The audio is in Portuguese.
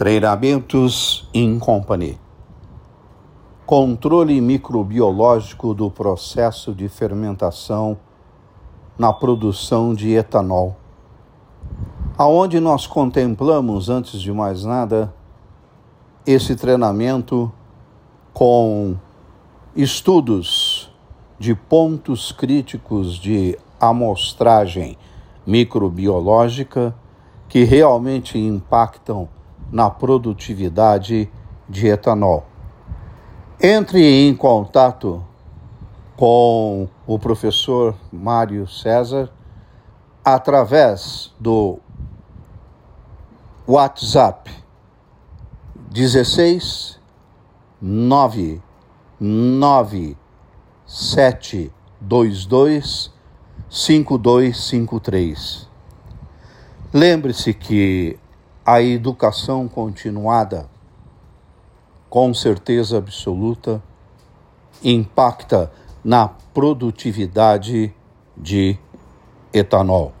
Treinamentos in Company. Controle microbiológico do processo de fermentação na produção de etanol. Aonde nós contemplamos, antes de mais nada, esse treinamento com estudos de pontos críticos de amostragem microbiológica que realmente impactam na produtividade de etanol. Entre em contato com o professor Mário César através do WhatsApp 16 9 9 7 22 5253. Lembre-se que a educação continuada, com certeza absoluta, impacta na produtividade de etanol.